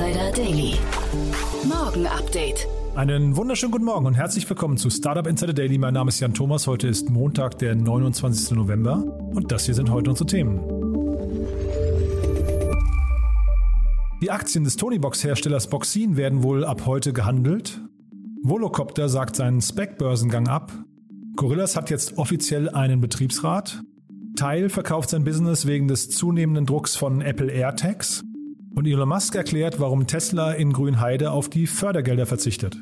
Insider Daily. Morgen Update. Einen wunderschönen guten Morgen und herzlich willkommen zu Startup Insider Daily. Mein Name ist Jan Thomas. Heute ist Montag, der 29. November und das hier sind heute unsere Themen. Die Aktien des Tonybox-Herstellers Boxin werden wohl ab heute gehandelt. Volocopter sagt seinen Spec-Börsengang ab. Gorillas hat jetzt offiziell einen Betriebsrat. Teil verkauft sein Business wegen des zunehmenden Drucks von Apple AirTags. Und Elon Musk erklärt, warum Tesla in Grünheide auf die Fördergelder verzichtet.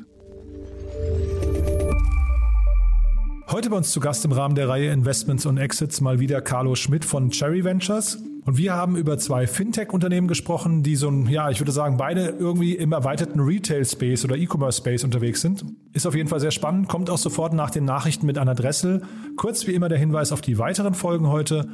Heute bei uns zu Gast im Rahmen der Reihe Investments und Exits mal wieder Carlo Schmidt von Cherry Ventures. Und wir haben über zwei Fintech-Unternehmen gesprochen, die so ein, ja, ich würde sagen, beide irgendwie im erweiterten Retail-Space oder E-Commerce-Space unterwegs sind. Ist auf jeden Fall sehr spannend, kommt auch sofort nach den Nachrichten mit Anna Dressel. Kurz wie immer der Hinweis auf die weiteren Folgen heute.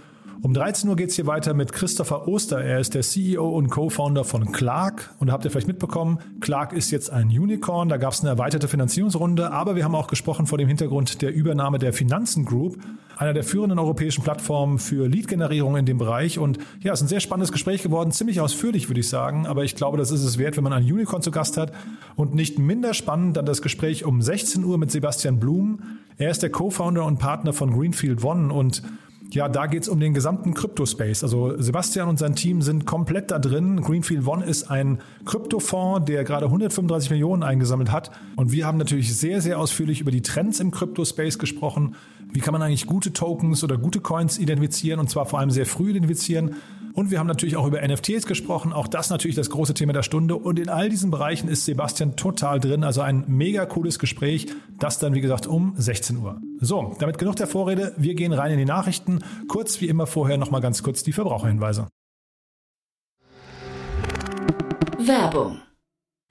Um 13 Uhr geht es hier weiter mit Christopher Oster. Er ist der CEO und Co-Founder von Clark. Und da habt ihr vielleicht mitbekommen, Clark ist jetzt ein Unicorn. Da gab es eine erweiterte Finanzierungsrunde. Aber wir haben auch gesprochen vor dem Hintergrund der Übernahme der Finanzen Group, einer der führenden europäischen Plattformen für Lead-Generierung in dem Bereich. Und ja, es ist ein sehr spannendes Gespräch geworden. Ziemlich ausführlich, würde ich sagen. Aber ich glaube, das ist es wert, wenn man ein Unicorn zu Gast hat. Und nicht minder spannend dann das Gespräch um 16 Uhr mit Sebastian Blum. Er ist der Co-Founder und Partner von Greenfield One und ja, da geht es um den gesamten Kryptospace. Also Sebastian und sein Team sind komplett da drin. Greenfield One ist ein Kryptofonds, der gerade 135 Millionen eingesammelt hat. Und wir haben natürlich sehr, sehr ausführlich über die Trends im Kryptospace gesprochen. Wie kann man eigentlich gute Tokens oder gute Coins identifizieren und zwar vor allem sehr früh identifizieren? Und wir haben natürlich auch über NFTs gesprochen. Auch das natürlich das große Thema der Stunde. Und in all diesen Bereichen ist Sebastian total drin. Also ein mega cooles Gespräch. Das dann, wie gesagt, um 16 Uhr. So, damit genug der Vorrede. Wir gehen rein in die Nachrichten. Kurz wie immer vorher nochmal ganz kurz die Verbraucherhinweise. Werbung.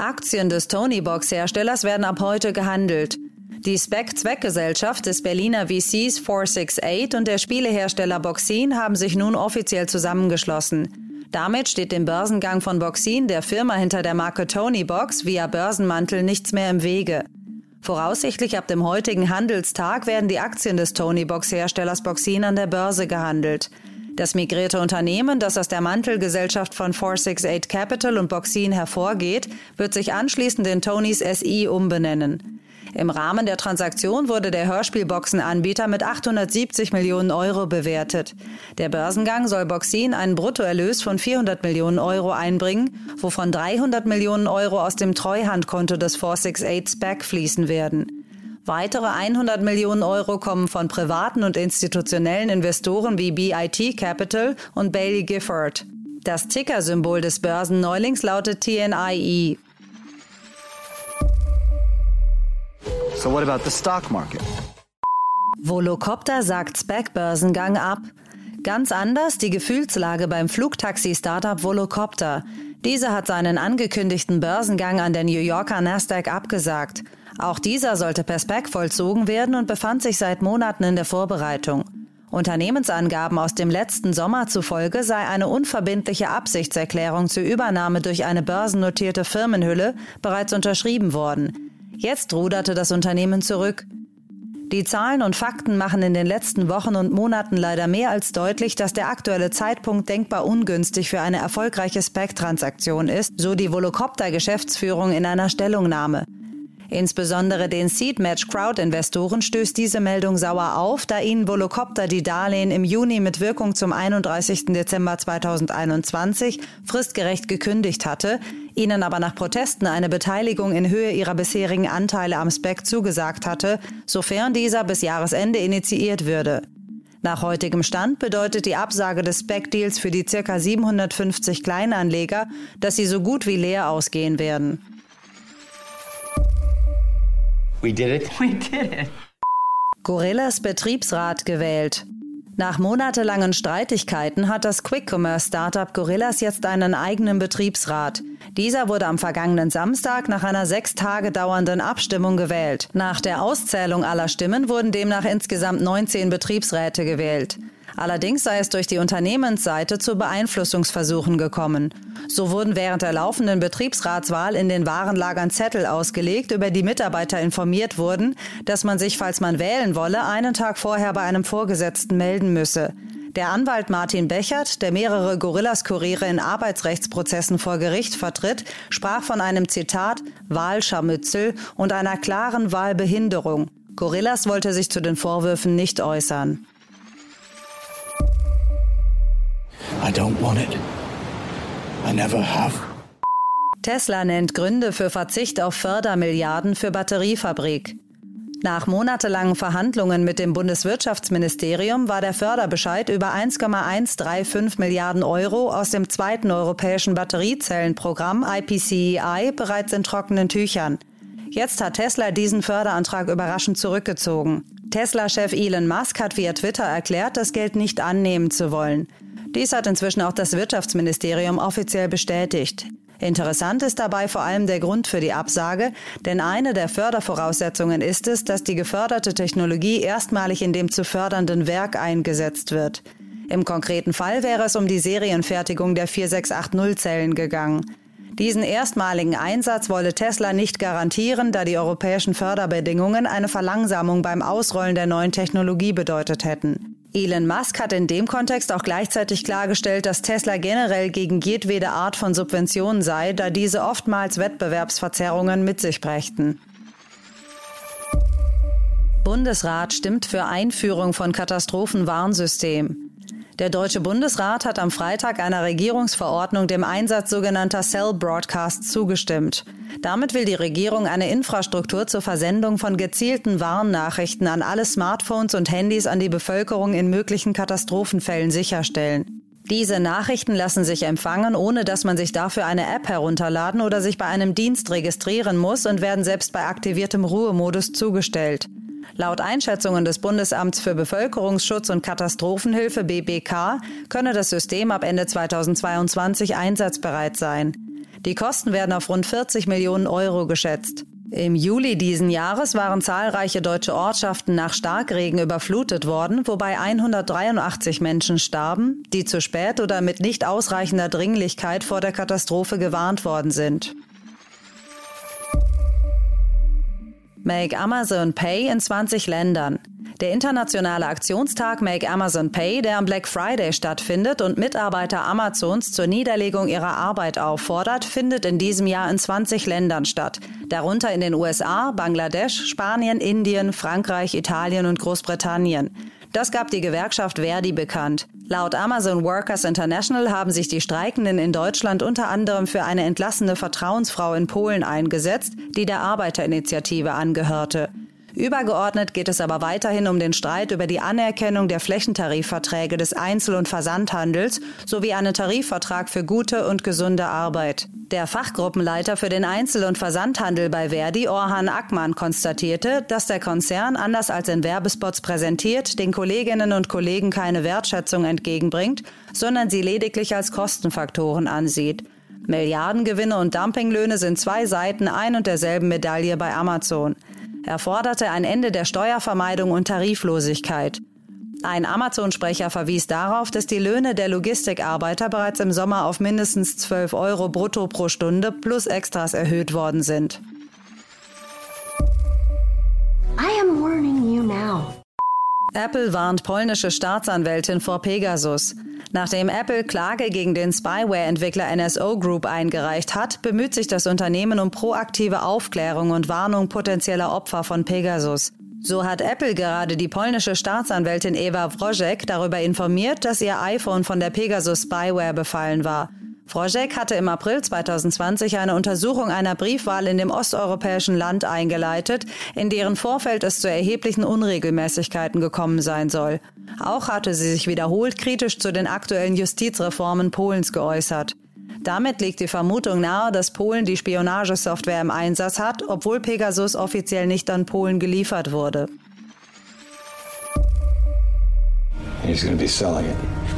Aktien des Tonybox-Herstellers werden ab heute gehandelt. Die Spec-Zweckgesellschaft des Berliner VCs 468 und der Spielehersteller Boxin haben sich nun offiziell zusammengeschlossen. Damit steht dem Börsengang von Boxin, der Firma hinter der Marke Tonybox, via Börsenmantel nichts mehr im Wege. Voraussichtlich ab dem heutigen Handelstag werden die Aktien des Tonybox-Herstellers Boxin an der Börse gehandelt. Das migrierte Unternehmen, das aus der Mantelgesellschaft von 468 Capital und Boxin hervorgeht, wird sich anschließend in Tonys SI umbenennen. Im Rahmen der Transaktion wurde der Hörspielboxenanbieter mit 870 Millionen Euro bewertet. Der Börsengang soll Boxin einen Bruttoerlös von 400 Millionen Euro einbringen, wovon 300 Millionen Euro aus dem Treuhandkonto des 468 SPAC fließen werden. Weitere 100 Millionen Euro kommen von privaten und institutionellen Investoren wie BIT Capital und Bailey Gifford. Das Tickersymbol des Börsenneulings lautet TNIE. So what about the stock market? Volocopter sagt SPAC-Börsengang ab. Ganz anders die Gefühlslage beim Flugtaxi-Startup Volocopter. Dieser hat seinen angekündigten Börsengang an der New Yorker Nasdaq abgesagt. Auch dieser sollte per SPAC vollzogen werden und befand sich seit Monaten in der Vorbereitung. Unternehmensangaben aus dem letzten Sommer zufolge sei eine unverbindliche Absichtserklärung zur Übernahme durch eine börsennotierte Firmenhülle bereits unterschrieben worden. Jetzt ruderte das Unternehmen zurück. Die Zahlen und Fakten machen in den letzten Wochen und Monaten leider mehr als deutlich, dass der aktuelle Zeitpunkt denkbar ungünstig für eine erfolgreiche SPAC-Transaktion ist, so die Volocopter-Geschäftsführung in einer Stellungnahme. Insbesondere den Seedmatch Crowd-Investoren stößt diese Meldung sauer auf, da ihnen Volocopter die Darlehen im Juni mit Wirkung zum 31. Dezember 2021 fristgerecht gekündigt hatte, ihnen aber nach Protesten eine Beteiligung in Höhe ihrer bisherigen Anteile am SPEC zugesagt hatte, sofern dieser bis Jahresende initiiert würde. Nach heutigem Stand bedeutet die Absage des SPEC-Deals für die ca. 750 Kleinanleger, dass sie so gut wie leer ausgehen werden. We did it. We did it. Gorillas Betriebsrat gewählt. Nach monatelangen Streitigkeiten hat das Quick-Commerce-Startup Gorillas jetzt einen eigenen Betriebsrat. Dieser wurde am vergangenen Samstag nach einer sechs Tage dauernden Abstimmung gewählt. Nach der Auszählung aller Stimmen wurden demnach insgesamt 19 Betriebsräte gewählt. Allerdings sei es durch die Unternehmensseite zu Beeinflussungsversuchen gekommen. So wurden während der laufenden Betriebsratswahl in den Warenlagern Zettel ausgelegt, über die Mitarbeiter informiert wurden, dass man sich, falls man wählen wolle, einen Tag vorher bei einem Vorgesetzten melden müsse. Der Anwalt Martin Bechert, der mehrere Gorillas-Kuriere in Arbeitsrechtsprozessen vor Gericht vertritt, sprach von einem Zitat Wahlscharmützel und einer klaren Wahlbehinderung. Gorillas wollte sich zu den Vorwürfen nicht äußern. I don't want it. I never have. Tesla nennt Gründe für Verzicht auf Fördermilliarden für Batteriefabrik. Nach monatelangen Verhandlungen mit dem Bundeswirtschaftsministerium war der Förderbescheid über 1,135 Milliarden Euro aus dem zweiten europäischen Batteriezellenprogramm IPCEI e bereits in trockenen Tüchern. Jetzt hat Tesla diesen Förderantrag überraschend zurückgezogen. Tesla-Chef Elon Musk hat via Twitter erklärt, das Geld nicht annehmen zu wollen. Dies hat inzwischen auch das Wirtschaftsministerium offiziell bestätigt. Interessant ist dabei vor allem der Grund für die Absage, denn eine der Fördervoraussetzungen ist es, dass die geförderte Technologie erstmalig in dem zu fördernden Werk eingesetzt wird. Im konkreten Fall wäre es um die Serienfertigung der 4680-Zellen gegangen. Diesen erstmaligen Einsatz wolle Tesla nicht garantieren, da die europäischen Förderbedingungen eine Verlangsamung beim Ausrollen der neuen Technologie bedeutet hätten. Elon Musk hat in dem Kontext auch gleichzeitig klargestellt, dass Tesla generell gegen jedwede Art von Subventionen sei, da diese oftmals Wettbewerbsverzerrungen mit sich brächten. Bundesrat stimmt für Einführung von Katastrophenwarnsystem. Der Deutsche Bundesrat hat am Freitag einer Regierungsverordnung dem Einsatz sogenannter Cell Broadcasts zugestimmt. Damit will die Regierung eine Infrastruktur zur Versendung von gezielten Warnnachrichten an alle Smartphones und Handys an die Bevölkerung in möglichen Katastrophenfällen sicherstellen. Diese Nachrichten lassen sich empfangen, ohne dass man sich dafür eine App herunterladen oder sich bei einem Dienst registrieren muss und werden selbst bei aktiviertem Ruhemodus zugestellt. Laut Einschätzungen des Bundesamts für Bevölkerungsschutz und Katastrophenhilfe BBK könne das System ab Ende 2022 einsatzbereit sein. Die Kosten werden auf rund 40 Millionen Euro geschätzt. Im Juli diesen Jahres waren zahlreiche deutsche Ortschaften nach Starkregen überflutet worden, wobei 183 Menschen starben, die zu spät oder mit nicht ausreichender Dringlichkeit vor der Katastrophe gewarnt worden sind. Make Amazon Pay in 20 Ländern. Der internationale Aktionstag Make Amazon Pay, der am Black Friday stattfindet und Mitarbeiter Amazons zur Niederlegung ihrer Arbeit auffordert, findet in diesem Jahr in 20 Ländern statt. Darunter in den USA, Bangladesch, Spanien, Indien, Frankreich, Italien und Großbritannien. Das gab die Gewerkschaft Verdi bekannt. Laut Amazon Workers International haben sich die Streikenden in Deutschland unter anderem für eine entlassene Vertrauensfrau in Polen eingesetzt, die der Arbeiterinitiative angehörte. Übergeordnet geht es aber weiterhin um den Streit über die Anerkennung der Flächentarifverträge des Einzel- und Versandhandels sowie einen Tarifvertrag für gute und gesunde Arbeit. Der Fachgruppenleiter für den Einzel- und Versandhandel bei Verdi, Orhan Ackmann, konstatierte, dass der Konzern, anders als in Werbespots präsentiert, den Kolleginnen und Kollegen keine Wertschätzung entgegenbringt, sondern sie lediglich als Kostenfaktoren ansieht. Milliardengewinne und Dumpinglöhne sind zwei Seiten ein und derselben Medaille bei Amazon. Er forderte ein Ende der Steuervermeidung und Tariflosigkeit. Ein Amazon-Sprecher verwies darauf, dass die Löhne der Logistikarbeiter bereits im Sommer auf mindestens 12 Euro brutto pro Stunde plus Extras erhöht worden sind. I am warning you now. Apple warnt polnische Staatsanwältin vor Pegasus. Nachdem Apple Klage gegen den Spyware-Entwickler NSO Group eingereicht hat, bemüht sich das Unternehmen um proaktive Aufklärung und Warnung potenzieller Opfer von Pegasus. So hat Apple gerade die polnische Staatsanwältin Eva Wrożek darüber informiert, dass ihr iPhone von der Pegasus Spyware befallen war. Wrożek hatte im April 2020 eine Untersuchung einer Briefwahl in dem osteuropäischen Land eingeleitet, in deren Vorfeld es zu erheblichen Unregelmäßigkeiten gekommen sein soll. Auch hatte sie sich wiederholt kritisch zu den aktuellen Justizreformen Polens geäußert. Damit liegt die Vermutung nahe, dass Polen die Spionagesoftware im Einsatz hat, obwohl Pegasus offiziell nicht an Polen geliefert wurde. He's to be selling it.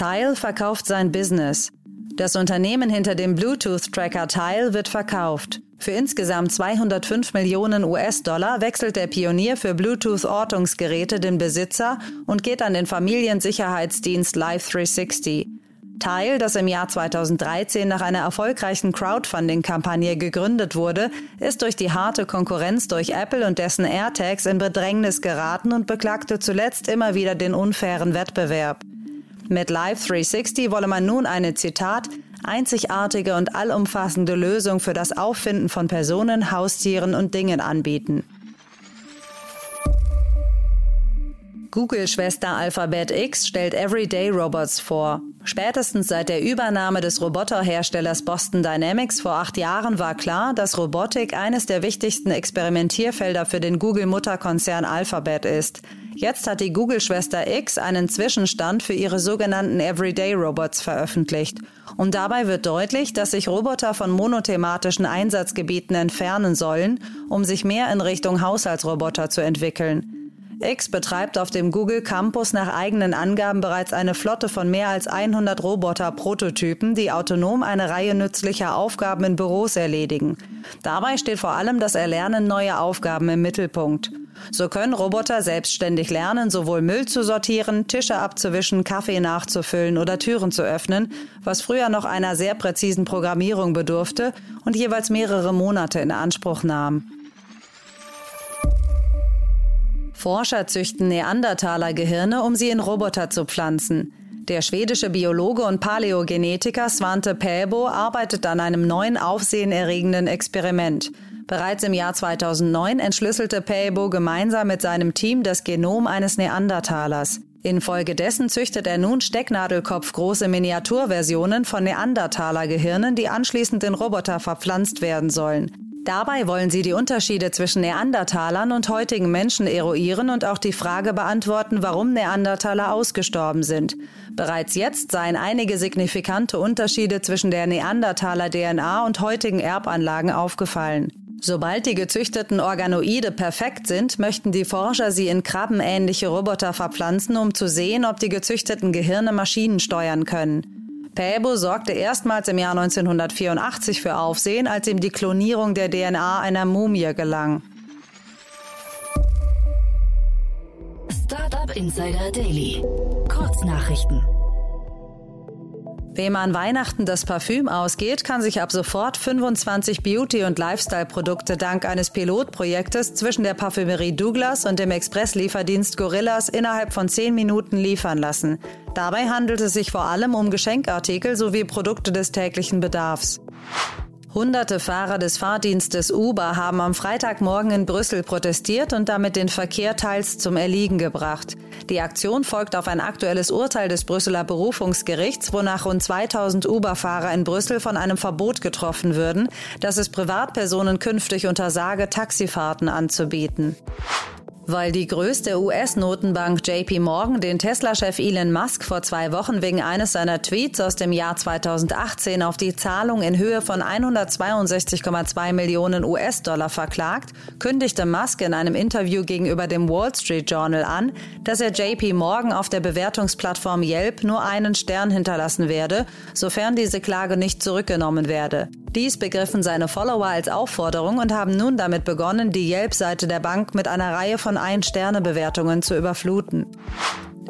Tile verkauft sein Business. Das Unternehmen hinter dem Bluetooth-Tracker Tile wird verkauft. Für insgesamt 205 Millionen US-Dollar wechselt der Pionier für Bluetooth-Ortungsgeräte den Besitzer und geht an den Familiensicherheitsdienst Live 360. Tile, das im Jahr 2013 nach einer erfolgreichen Crowdfunding-Kampagne gegründet wurde, ist durch die harte Konkurrenz durch Apple und dessen AirTags in Bedrängnis geraten und beklagte zuletzt immer wieder den unfairen Wettbewerb. Mit Live 360 wolle man nun eine Zitat einzigartige und allumfassende Lösung für das Auffinden von Personen, Haustieren und Dingen anbieten. Google-Schwester Alphabet X stellt Everyday Robots vor. Spätestens seit der Übernahme des Roboterherstellers Boston Dynamics vor acht Jahren war klar, dass Robotik eines der wichtigsten Experimentierfelder für den Google-Mutterkonzern Alphabet ist. Jetzt hat die Google-Schwester X einen Zwischenstand für ihre sogenannten Everyday Robots veröffentlicht. Und dabei wird deutlich, dass sich Roboter von monothematischen Einsatzgebieten entfernen sollen, um sich mehr in Richtung Haushaltsroboter zu entwickeln. X betreibt auf dem Google Campus nach eigenen Angaben bereits eine Flotte von mehr als 100 Roboter-Prototypen, die autonom eine Reihe nützlicher Aufgaben in Büros erledigen. Dabei steht vor allem das Erlernen neuer Aufgaben im Mittelpunkt. So können Roboter selbstständig lernen, sowohl Müll zu sortieren, Tische abzuwischen, Kaffee nachzufüllen oder Türen zu öffnen, was früher noch einer sehr präzisen Programmierung bedurfte und jeweils mehrere Monate in Anspruch nahm. Forscher züchten Neandertaler-Gehirne, um sie in Roboter zu pflanzen. Der schwedische Biologe und Paläogenetiker Svante Pääbo arbeitet an einem neuen aufsehenerregenden Experiment. Bereits im Jahr 2009 entschlüsselte Pääbo gemeinsam mit seinem Team das Genom eines Neandertalers. Infolgedessen züchtet er nun stecknadelkopfgroße Miniaturversionen von Neandertaler-Gehirnen, die anschließend in Roboter verpflanzt werden sollen. Dabei wollen sie die Unterschiede zwischen Neandertalern und heutigen Menschen eruieren und auch die Frage beantworten, warum Neandertaler ausgestorben sind. Bereits jetzt seien einige signifikante Unterschiede zwischen der Neandertaler-DNA und heutigen Erbanlagen aufgefallen. Sobald die gezüchteten Organoide perfekt sind, möchten die Forscher sie in krabbenähnliche Roboter verpflanzen, um zu sehen, ob die gezüchteten Gehirne Maschinen steuern können. Päbo sorgte erstmals im Jahr 1984 für Aufsehen, als ihm die Klonierung der DNA einer Mumie gelang. Startup Insider Daily. Kurznachrichten. Wem an Weihnachten das Parfüm ausgeht, kann sich ab sofort 25 Beauty- und Lifestyle-Produkte dank eines Pilotprojektes zwischen der Parfümerie Douglas und dem Expresslieferdienst Gorillas innerhalb von 10 Minuten liefern lassen. Dabei handelt es sich vor allem um Geschenkartikel sowie Produkte des täglichen Bedarfs. Hunderte Fahrer des Fahrdienstes Uber haben am Freitagmorgen in Brüssel protestiert und damit den Verkehr teils zum Erliegen gebracht. Die Aktion folgt auf ein aktuelles Urteil des Brüsseler Berufungsgerichts, wonach rund 2000 Uber-Fahrer in Brüssel von einem Verbot getroffen würden, dass es Privatpersonen künftig untersage, Taxifahrten anzubieten. Weil die größte US-Notenbank JP Morgan den Tesla-Chef Elon Musk vor zwei Wochen wegen eines seiner Tweets aus dem Jahr 2018 auf die Zahlung in Höhe von 162,2 Millionen US-Dollar verklagt, kündigte Musk in einem Interview gegenüber dem Wall Street Journal an, dass er JP Morgan auf der Bewertungsplattform Yelp nur einen Stern hinterlassen werde, sofern diese Klage nicht zurückgenommen werde. Dies begriffen seine Follower als Aufforderung und haben nun damit begonnen, die Yelp-Seite der Bank mit einer Reihe von Ein-Sterne-Bewertungen zu überfluten.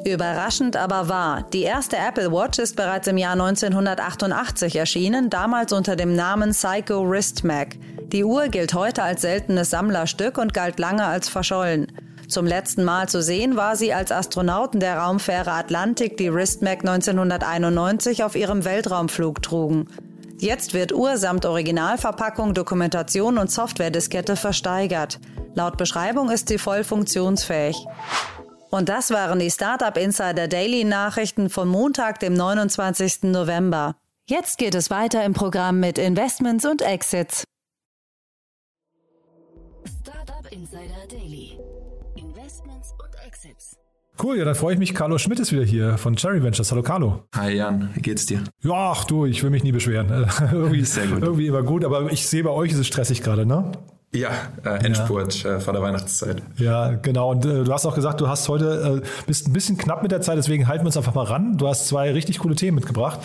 Überraschend aber wahr, die erste Apple Watch ist bereits im Jahr 1988 erschienen, damals unter dem Namen Psycho Wrist Mag. Die Uhr gilt heute als seltenes Sammlerstück und galt lange als verschollen. Zum letzten Mal zu sehen war sie, als Astronauten der Raumfähre Atlantik die Wristmac 1991 auf ihrem Weltraumflug trugen. Jetzt wird Uhr samt Originalverpackung, Dokumentation und Softwarediskette versteigert. Laut Beschreibung ist sie voll funktionsfähig. Und das waren die Startup Insider Daily Nachrichten von Montag, dem 29. November. Jetzt geht es weiter im Programm mit Investments und Exits. Startup Insider Daily. Cool, ja, dann freue ich mich. Carlo Schmidt ist wieder hier von Cherry Ventures. Hallo Carlo. Hi Jan, wie geht's dir? Ja, ach du, ich will mich nie beschweren. irgendwie, Sehr gut. irgendwie immer gut, aber ich sehe bei euch ist es stressig gerade, ne? Ja, äh, Endspurt ja. Äh, vor der Weihnachtszeit. Ja, genau. Und äh, du hast auch gesagt, du hast heute äh, bist ein bisschen knapp mit der Zeit, deswegen halten wir uns einfach mal ran. Du hast zwei richtig coole Themen mitgebracht.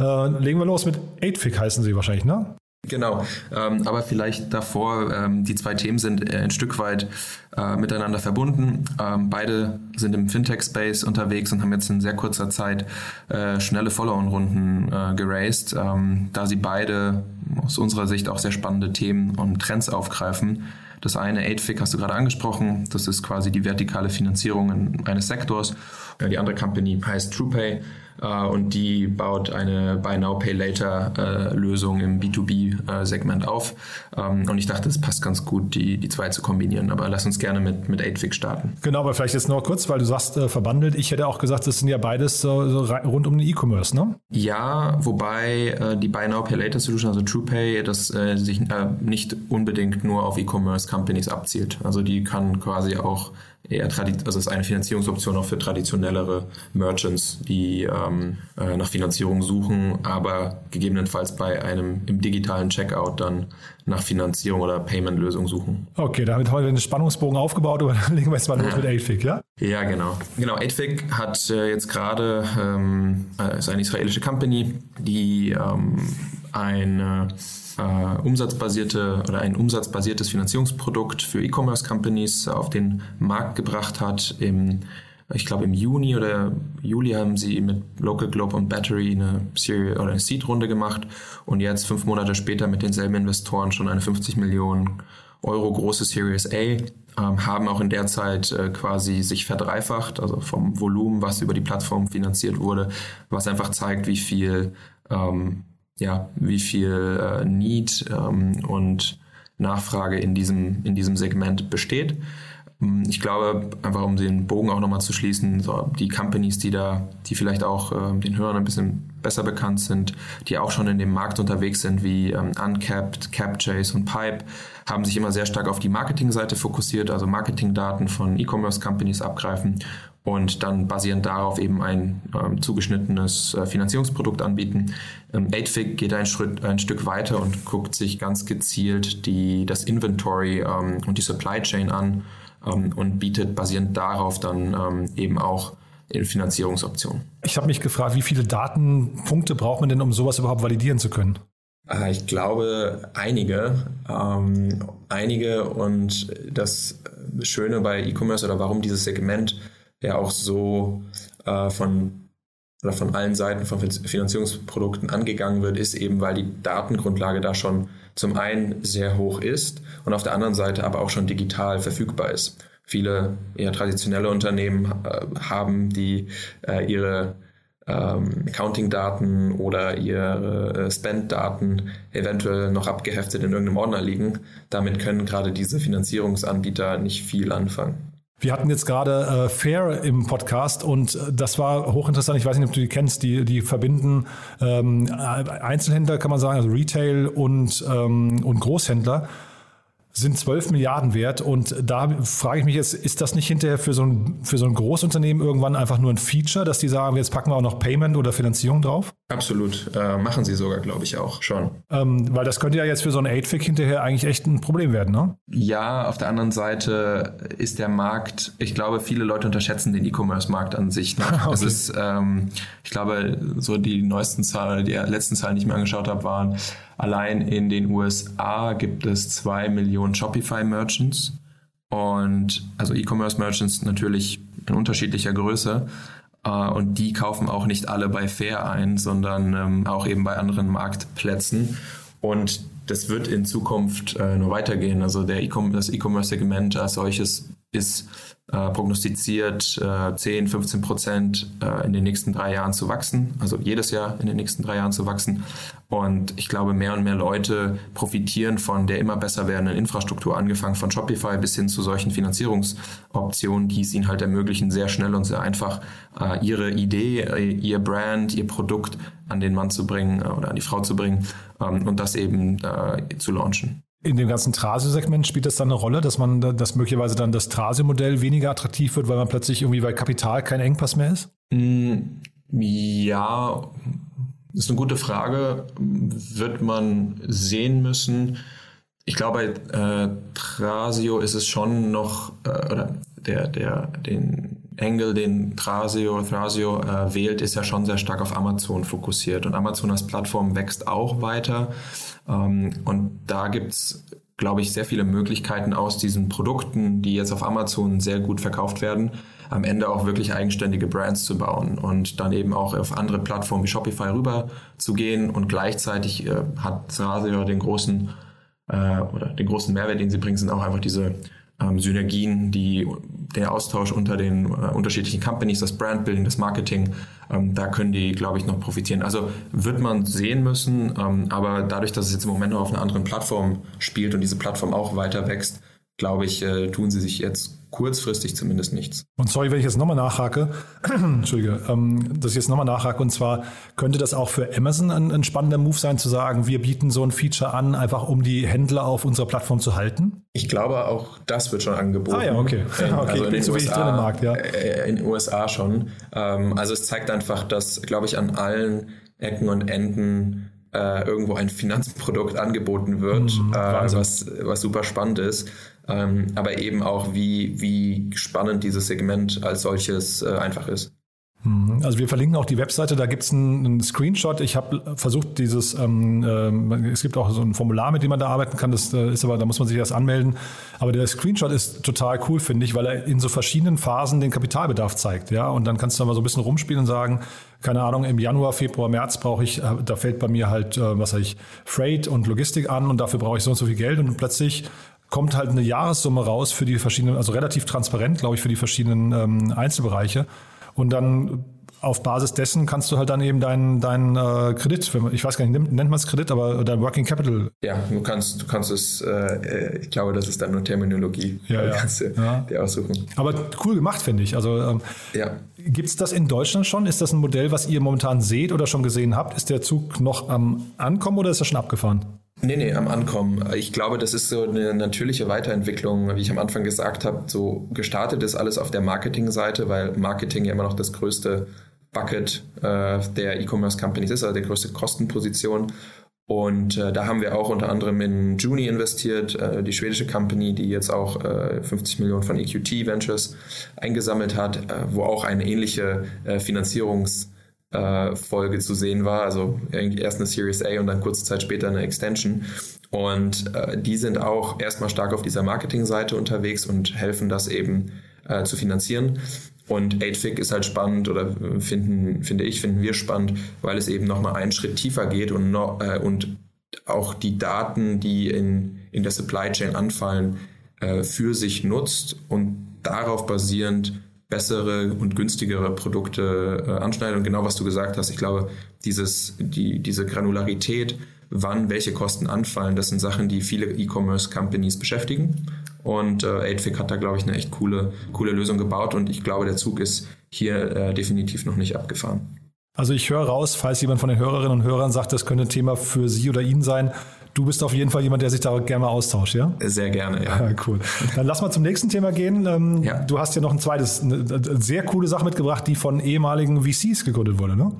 Äh, legen wir los mit 8 heißen sie wahrscheinlich, ne? Genau, ähm, aber vielleicht davor, ähm, die zwei Themen sind äh, ein Stück weit äh, miteinander verbunden. Ähm, beide sind im Fintech-Space unterwegs und haben jetzt in sehr kurzer Zeit äh, schnelle Follow-on-Runden äh, geraced, ähm, da sie beide aus unserer Sicht auch sehr spannende Themen und Trends aufgreifen. Das eine, 8FIC, hast du gerade angesprochen, das ist quasi die vertikale Finanzierung eines Sektors. Die andere Company heißt TruePay und die baut eine Buy Now Pay Later äh, Lösung im B2B Segment auf. Ähm, und ich dachte, es passt ganz gut, die, die zwei zu kombinieren. Aber lass uns gerne mit, mit 8 starten. Genau, aber vielleicht jetzt noch kurz, weil du sagst, äh, verbandelt. Ich hätte auch gesagt, das sind ja beides so, so rund um den E-Commerce, ne? Ja, wobei äh, die Buy Now Pay Later Solution, also TruePay, das äh, sich äh, nicht unbedingt nur auf E-Commerce Companies abzielt. Also die kann quasi auch eher also ist eine Finanzierungsoption auch für traditionellere Merchants, die ähm, äh, nach Finanzierung suchen, aber gegebenenfalls bei einem im digitalen Checkout dann nach Finanzierung oder Payment-Lösung suchen. Okay, damit haben wir den Spannungsbogen aufgebaut, aber dann legen wir jetzt mal los mit 8 ja? Ja, genau. Genau, 8 hat äh, jetzt gerade, ähm, äh, ist eine israelische Company, die ähm, eine äh, umsatzbasierte oder ein umsatzbasiertes Finanzierungsprodukt für E-Commerce-Companies auf den Markt gebracht hat. Im, ich glaube im Juni oder Juli haben sie mit Local Globe und Battery eine Serie oder eine Seed-Runde gemacht und jetzt fünf Monate später mit denselben Investoren schon eine 50 Millionen Euro große Series A, ähm, haben auch in der Zeit äh, quasi sich verdreifacht, also vom Volumen, was über die Plattform finanziert wurde, was einfach zeigt, wie viel ähm, ja, wie viel äh, Need ähm, und Nachfrage in diesem, in diesem Segment besteht. Ähm, ich glaube, einfach um den Bogen auch nochmal zu schließen, so die Companies, die da, die vielleicht auch äh, den Hörern ein bisschen besser bekannt sind, die auch schon in dem Markt unterwegs sind, wie ähm, Uncapped, CapChase und Pipe, haben sich immer sehr stark auf die Marketingseite fokussiert, also Marketingdaten von E-Commerce-Companies abgreifen und dann basierend darauf eben ein ähm, zugeschnittenes äh, Finanzierungsprodukt anbieten. Ähm, 8fig geht ein, Schritt, ein Stück weiter und guckt sich ganz gezielt die, das Inventory ähm, und die Supply Chain an ähm, und bietet basierend darauf dann ähm, eben auch Finanzierungsoptionen. Ich habe mich gefragt, wie viele Datenpunkte braucht man denn, um sowas überhaupt validieren zu können? Äh, ich glaube einige, ähm, einige und das Schöne bei E-Commerce oder warum dieses Segment ja auch so äh, von oder von allen Seiten von Finanzierungsprodukten angegangen wird, ist eben, weil die Datengrundlage da schon zum einen sehr hoch ist und auf der anderen Seite aber auch schon digital verfügbar ist. Viele eher traditionelle Unternehmen äh, haben die äh, ihre ähm, Accounting-Daten oder ihre äh, Spend-Daten eventuell noch abgeheftet in irgendeinem Ordner liegen. Damit können gerade diese Finanzierungsanbieter nicht viel anfangen. Wir hatten jetzt gerade äh, Fair im Podcast und äh, das war hochinteressant. Ich weiß nicht, ob du die kennst. Die, die verbinden ähm, Einzelhändler, kann man sagen, also Retail und, ähm, und Großhändler sind 12 Milliarden wert. Und da frage ich mich jetzt, ist das nicht hinterher für so, ein, für so ein Großunternehmen irgendwann einfach nur ein Feature, dass die sagen, jetzt packen wir auch noch Payment oder Finanzierung drauf? Absolut. Äh, machen sie sogar, glaube ich, auch schon. Ähm, weil das könnte ja jetzt für so ein 8-Fic hinterher eigentlich echt ein Problem werden, ne? Ja, auf der anderen Seite ist der Markt, ich glaube, viele Leute unterschätzen den E-Commerce-Markt an sich. Ne? okay. Es ist, ähm, ich glaube, so die neuesten Zahlen, die letzten Zahlen, die ich mir angeschaut habe, waren, Allein in den USA gibt es zwei Millionen Shopify-Merchants und also E-Commerce-Merchants natürlich in unterschiedlicher Größe. Äh, und die kaufen auch nicht alle bei Fair ein, sondern ähm, auch eben bei anderen Marktplätzen. Und das wird in Zukunft äh, nur weitergehen. Also der e das E-Commerce-Segment als solches ist äh, prognostiziert, äh, 10, 15 Prozent äh, in den nächsten drei Jahren zu wachsen, also jedes Jahr in den nächsten drei Jahren zu wachsen. Und ich glaube, mehr und mehr Leute profitieren von der immer besser werdenden Infrastruktur, angefangen von Shopify bis hin zu solchen Finanzierungsoptionen, die es ihnen halt ermöglichen, sehr schnell und sehr einfach äh, ihre Idee, äh, ihr Brand, ihr Produkt an den Mann zu bringen äh, oder an die Frau zu bringen ähm, und das eben äh, zu launchen. In dem ganzen Trasio-Segment spielt das dann eine Rolle, dass man, dass möglicherweise dann das Trasio-Modell weniger attraktiv wird, weil man plötzlich irgendwie bei Kapital kein Engpass mehr ist? Mm, ja, ist eine gute Frage. Wird man sehen müssen. Ich glaube, bei äh, Trasio ist es schon noch, äh, oder der, der, den Engel, den Trasio, Thrasio äh, wählt, ist ja schon sehr stark auf Amazon fokussiert. Und Amazon als Plattform wächst auch weiter. Ähm, und da gibt's glaube ich, sehr viele Möglichkeiten aus diesen Produkten, die jetzt auf Amazon sehr gut verkauft werden, am Ende auch wirklich eigenständige Brands zu bauen und dann eben auch auf andere Plattformen wie Shopify rüber zu gehen und gleichzeitig äh, hat Thrasio den großen äh, oder den großen Mehrwert, den sie bringen, sind auch einfach diese ähm, Synergien, die der Austausch unter den äh, unterschiedlichen Companies, das Brandbuilding, das Marketing, ähm, da können die, glaube ich, noch profitieren. Also wird man sehen müssen, ähm, aber dadurch, dass es jetzt im Moment noch auf einer anderen Plattform spielt und diese Plattform auch weiter wächst, glaube ich, äh, tun sie sich jetzt kurzfristig zumindest nichts. Und sorry, wenn ich jetzt nochmal nachhake, Entschuldige, ähm, dass ich jetzt nochmal nachhake, und zwar könnte das auch für Amazon ein, ein, spannender Move sein, zu sagen, wir bieten so ein Feature an, einfach um die Händler auf unserer Plattform zu halten? Ich glaube, auch das wird schon angeboten. Ah ja, okay. In, okay, also in den USA, drin im Markt, ja. Äh, in den USA schon. Ähm, also es zeigt einfach, dass, glaube ich, an allen Ecken und Enden äh, irgendwo ein Finanzprodukt angeboten wird, mhm, äh, was, was super spannend ist. Ähm, aber eben auch, wie, wie spannend dieses Segment als solches äh, einfach ist. Mhm. Also wir verlinken auch die Webseite, da gibt es einen, einen, Screenshot. Ich habe versucht, dieses, ähm, äh, es gibt auch so ein Formular, mit dem man da arbeiten kann, das äh, ist aber, da muss man sich erst anmelden. Aber der Screenshot ist total cool, finde ich, weil er in so verschiedenen Phasen den Kapitalbedarf zeigt. Ja, und dann kannst du da mal so ein bisschen rumspielen und sagen, keine Ahnung, im Januar, Februar, März brauche ich, äh, da fällt bei mir halt, äh, was sag ich, Freight und Logistik an und dafür brauche ich so und so viel Geld und plötzlich kommt halt eine Jahressumme raus für die verschiedenen, also relativ transparent, glaube ich, für die verschiedenen ähm, Einzelbereiche. Und dann auf Basis dessen kannst du halt dann eben deinen dein, äh, Kredit, ich weiß gar nicht, nennt, man es Kredit, aber dein Working Capital. Ja, du kannst, du kannst es, äh, ich glaube, das ist dann nur Terminologie. Ja, ja. kannst du ja. dir aussuchen. Aber cool gemacht, finde ich. Also ähm, ja. gibt es das in Deutschland schon? Ist das ein Modell, was ihr momentan seht oder schon gesehen habt? Ist der Zug noch am Ankommen oder ist er schon abgefahren? Nee, nee, am Ankommen. Ich glaube, das ist so eine natürliche Weiterentwicklung, wie ich am Anfang gesagt habe. So gestartet ist alles auf der Marketingseite, weil Marketing ja immer noch das größte Bucket äh, der E-Commerce Companies ist, also die größte Kostenposition. Und äh, da haben wir auch unter anderem in Juni investiert, äh, die schwedische Company, die jetzt auch äh, 50 Millionen von EQT Ventures eingesammelt hat, äh, wo auch eine ähnliche äh, Finanzierungs- äh, Folge zu sehen war. Also erst eine Series A und dann kurze Zeit später eine Extension. Und äh, die sind auch erstmal stark auf dieser Marketingseite unterwegs und helfen das eben äh, zu finanzieren. Und 8FIG ist halt spannend oder finden, finde ich, finden wir spannend, weil es eben nochmal einen Schritt tiefer geht und, noch, äh, und auch die Daten, die in, in der Supply Chain anfallen, äh, für sich nutzt und darauf basierend bessere und günstigere Produkte äh, anschneidet. Und genau was du gesagt hast, ich glaube, dieses, die, diese Granularität, wann welche Kosten anfallen, das sind Sachen, die viele E-Commerce-Companies beschäftigen. Und äh, 8 hat da, glaube ich, eine echt coole, coole Lösung gebaut und ich glaube, der Zug ist hier äh, definitiv noch nicht abgefahren. Also ich höre raus, falls jemand von den Hörerinnen und Hörern sagt, das könnte ein Thema für Sie oder ihn sein, Du bist auf jeden Fall jemand, der sich da gerne mal austauscht, ja? Sehr gerne, ja. ja cool. Dann lass mal zum nächsten Thema gehen. Ähm, ja. Du hast ja noch ein zweites, eine sehr coole Sache mitgebracht, die von ehemaligen VCs gegründet wurde, ne?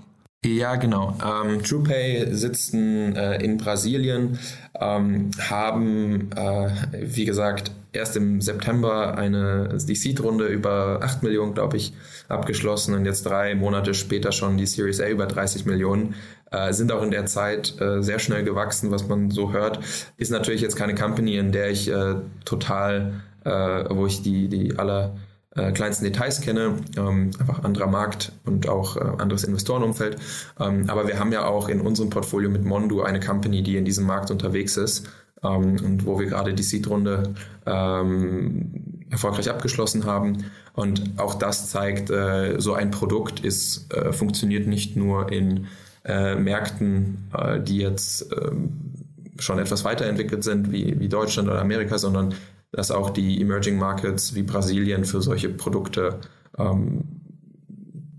Ja, genau. Ähm, TruePay sitzen äh, in Brasilien, ähm, haben, äh, wie gesagt, erst im September eine die Seed-Runde über 8 Millionen, glaube ich, abgeschlossen und jetzt drei Monate später schon die Series A über 30 Millionen. Äh, sind auch in der Zeit äh, sehr schnell gewachsen, was man so hört. Ist natürlich jetzt keine Company, in der ich äh, total, äh, wo ich die, die aller äh, kleinsten Details kenne. Ähm, einfach anderer Markt und auch äh, anderes Investorenumfeld. Ähm, aber wir haben ja auch in unserem Portfolio mit Mondu eine Company, die in diesem Markt unterwegs ist ähm, und wo wir gerade die Seed-Runde ähm, erfolgreich abgeschlossen haben. Und auch das zeigt, äh, so ein Produkt ist, äh, funktioniert nicht nur in äh, Märkten, äh, die jetzt ähm, schon etwas weiterentwickelt sind, wie, wie Deutschland oder Amerika, sondern dass auch die Emerging Markets wie Brasilien für solche Produkte ähm,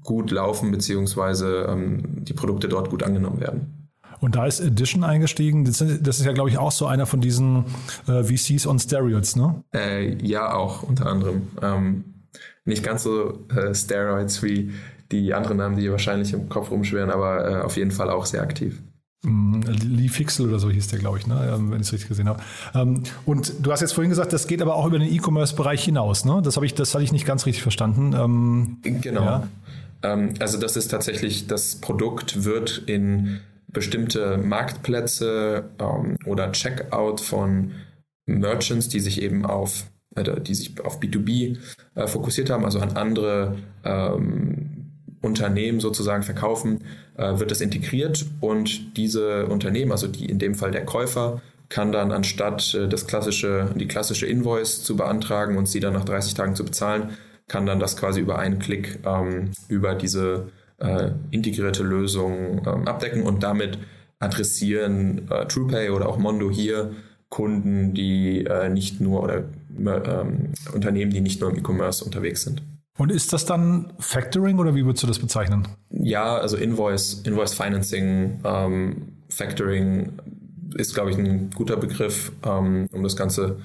gut laufen, beziehungsweise ähm, die Produkte dort gut angenommen werden. Und da ist Edition eingestiegen. Das ist ja, glaube ich, auch so einer von diesen äh, VCs on Steroids, ne? Äh, ja, auch unter anderem. Ähm, nicht ganz so äh, Steroids wie die anderen Namen, die wahrscheinlich im Kopf rumschwirren, aber äh, auf jeden Fall auch sehr aktiv. Mm, Lee Fixel oder so hieß der, glaube ich, ne? Ähm, wenn ich es richtig gesehen habe. Ähm, und du hast jetzt vorhin gesagt, das geht aber auch über den E-Commerce-Bereich hinaus. Ne? Das habe ich, das hatte ich nicht ganz richtig verstanden. Ähm, genau. Ja. also das ist tatsächlich, das Produkt wird in bestimmte Marktplätze oder Checkout von Merchants, die sich eben auf, äh, die sich auf B2B äh, fokussiert haben, also an andere Unternehmen sozusagen verkaufen, äh, wird das integriert und diese Unternehmen, also die in dem Fall der Käufer, kann dann anstatt äh, das klassische, die klassische Invoice zu beantragen und sie dann nach 30 Tagen zu bezahlen, kann dann das quasi über einen Klick ähm, über diese äh, integrierte Lösung ähm, abdecken und damit adressieren äh, TruePay oder auch Mondo hier Kunden, die äh, nicht nur oder ähm, Unternehmen, die nicht nur im E-Commerce unterwegs sind. Und ist das dann Factoring oder wie würdest du das bezeichnen? Ja, also Invoice, Invoice Financing, ähm, Factoring ist, glaube ich, ein guter Begriff, ähm, um das Ganze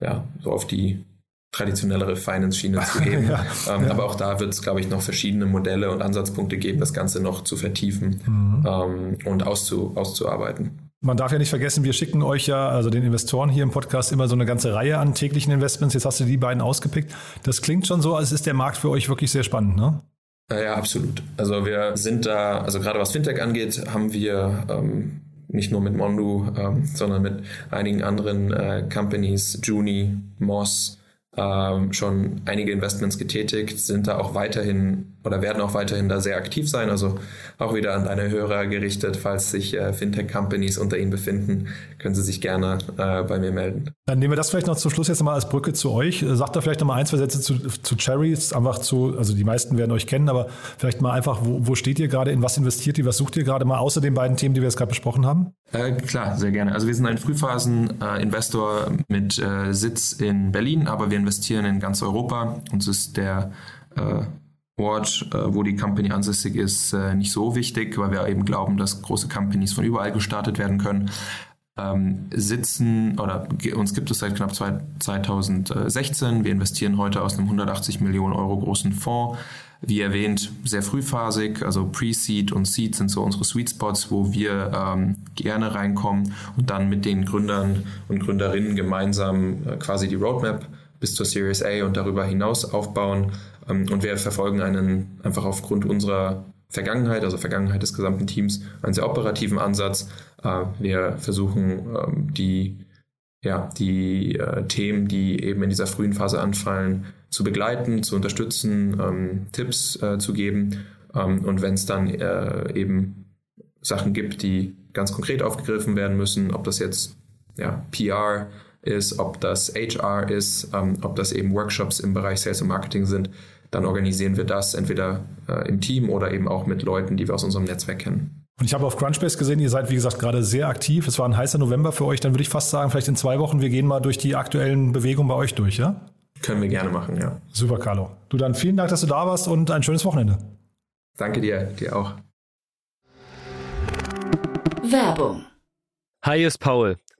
ja, so auf die traditionellere Finance-Schiene zu geben. ja, ähm, ja. Aber auch da wird es, glaube ich, noch verschiedene Modelle und Ansatzpunkte geben, das Ganze noch zu vertiefen mhm. ähm, und auszu, auszuarbeiten. Man darf ja nicht vergessen, wir schicken euch ja, also den Investoren hier im Podcast, immer so eine ganze Reihe an täglichen Investments. Jetzt hast du die beiden ausgepickt. Das klingt schon so, als ist der Markt für euch wirklich sehr spannend, ne? Ja, absolut. Also wir sind da, also gerade was Fintech angeht, haben wir ähm, nicht nur mit Mondu, ähm, sondern mit einigen anderen äh, Companies, Juni, Moss, ähm, schon einige Investments getätigt, sind da auch weiterhin oder werden auch weiterhin da sehr aktiv sein. Also auch wieder an deine Hörer gerichtet, falls sich äh, Fintech-Companies unter Ihnen befinden, können Sie sich gerne äh, bei mir melden. Dann nehmen wir das vielleicht noch zum Schluss jetzt mal als Brücke zu euch. Äh, sagt da vielleicht noch mal ein, zwei Sätze zu, zu Cherries, einfach zu, also die meisten werden euch kennen, aber vielleicht mal einfach, wo, wo steht ihr gerade, in was investiert ihr, was sucht ihr gerade mal außer den beiden Themen, die wir jetzt gerade besprochen haben? Äh, klar, sehr gerne. Also wir sind ein Frühphasen-Investor mit äh, Sitz in Berlin, aber wir investieren in ganz Europa. Uns ist der äh, Ort, äh, wo die Company ansässig ist, äh, nicht so wichtig, weil wir eben glauben, dass große Companies von überall gestartet werden können. Ähm, sitzen oder uns gibt es seit knapp 2016. Wir investieren heute aus einem 180 Millionen Euro großen Fonds. Wie erwähnt, sehr frühphasig, also Pre-Seed und Seed sind so unsere Sweet Spots, wo wir ähm, gerne reinkommen und dann mit den Gründern und Gründerinnen gemeinsam äh, quasi die Roadmap bis zur Series A und darüber hinaus aufbauen. Ähm, und wir verfolgen einen einfach aufgrund unserer Vergangenheit, also Vergangenheit des gesamten Teams, einen sehr operativen Ansatz. Äh, wir versuchen ähm, die, ja, die äh, Themen, die eben in dieser frühen Phase anfallen, zu begleiten, zu unterstützen, ähm, Tipps äh, zu geben. und wenn es dann eben Sachen gibt, die ganz konkret aufgegriffen werden müssen, ob das jetzt ja, PR ist, ob das HR ist, ähm, ob das eben Workshops im Bereich Sales und Marketing sind, dann organisieren wir das entweder äh, im Team oder eben auch mit Leuten, die wir aus unserem Netzwerk kennen. Und ich habe auf Crunchbase gesehen, ihr seid wie gesagt gerade sehr aktiv. Es war ein heißer November für euch. Dann würde ich fast sagen, vielleicht in zwei Wochen, wir gehen mal durch die aktuellen Bewegungen bei euch durch, ja? Können wir gerne machen, ja. Super, Carlo. Du dann vielen Dank, dass du da warst und ein schönes Wochenende. Danke dir, dir auch. Werbung. Hi, ist Paul.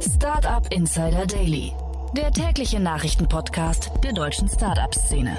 Startup Insider Daily der tägliche Nachrichtenpodcast der deutschen Startup-Szene.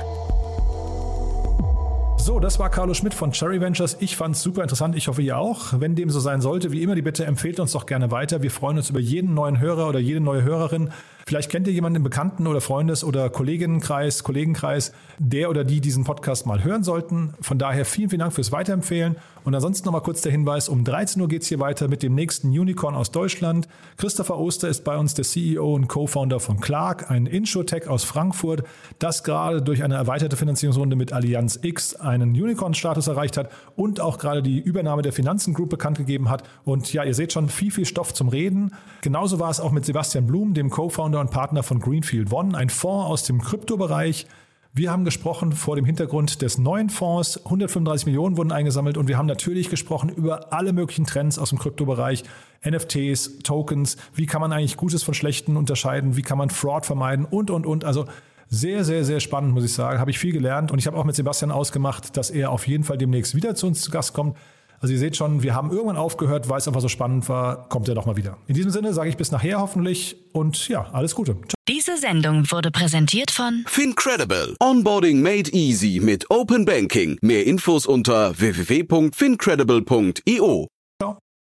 So, das war Carlo Schmidt von Cherry Ventures. Ich fand es super interessant. Ich hoffe, ihr auch. Wenn dem so sein sollte, wie immer die Bitte, empfehlt uns doch gerne weiter. Wir freuen uns über jeden neuen Hörer oder jede neue Hörerin. Vielleicht kennt ihr jemanden im Bekannten- oder Freundes- oder Kolleginnenkreis, Kollegenkreis, der oder die diesen Podcast mal hören sollten. Von daher vielen, vielen Dank fürs Weiterempfehlen. Und ansonsten nochmal kurz der Hinweis, um 13 Uhr geht es hier weiter mit dem nächsten Unicorn aus Deutschland. Christopher Oster ist bei uns der CEO und Co-Founder von Clark, ein Insurtech aus Frankfurt, das gerade durch eine erweiterte Finanzierungsrunde mit Allianz X einen Unicorn-Status erreicht hat und auch gerade die Übernahme der Finanzen Group bekannt gegeben hat. Und ja, ihr seht schon viel, viel Stoff zum Reden. Genauso war es auch mit Sebastian Blum, dem Co-Founder und Partner von Greenfield One, ein Fonds aus dem Kryptobereich. Wir haben gesprochen vor dem Hintergrund des neuen Fonds. 135 Millionen wurden eingesammelt und wir haben natürlich gesprochen über alle möglichen Trends aus dem Kryptobereich. NFTs, Tokens, wie kann man eigentlich Gutes von Schlechten unterscheiden, wie kann man Fraud vermeiden und, und, und. Also sehr, sehr, sehr spannend, muss ich sagen. Habe ich viel gelernt und ich habe auch mit Sebastian ausgemacht, dass er auf jeden Fall demnächst wieder zu uns zu Gast kommt. Also ihr seht schon, wir haben irgendwann aufgehört, weil es einfach so spannend war, kommt er doch mal wieder. In diesem Sinne sage ich bis nachher hoffentlich und ja, alles Gute. Ciao. Diese Sendung wurde präsentiert von Fincredible. Onboarding made easy mit Open Banking. Mehr Infos unter www.fincredible.io.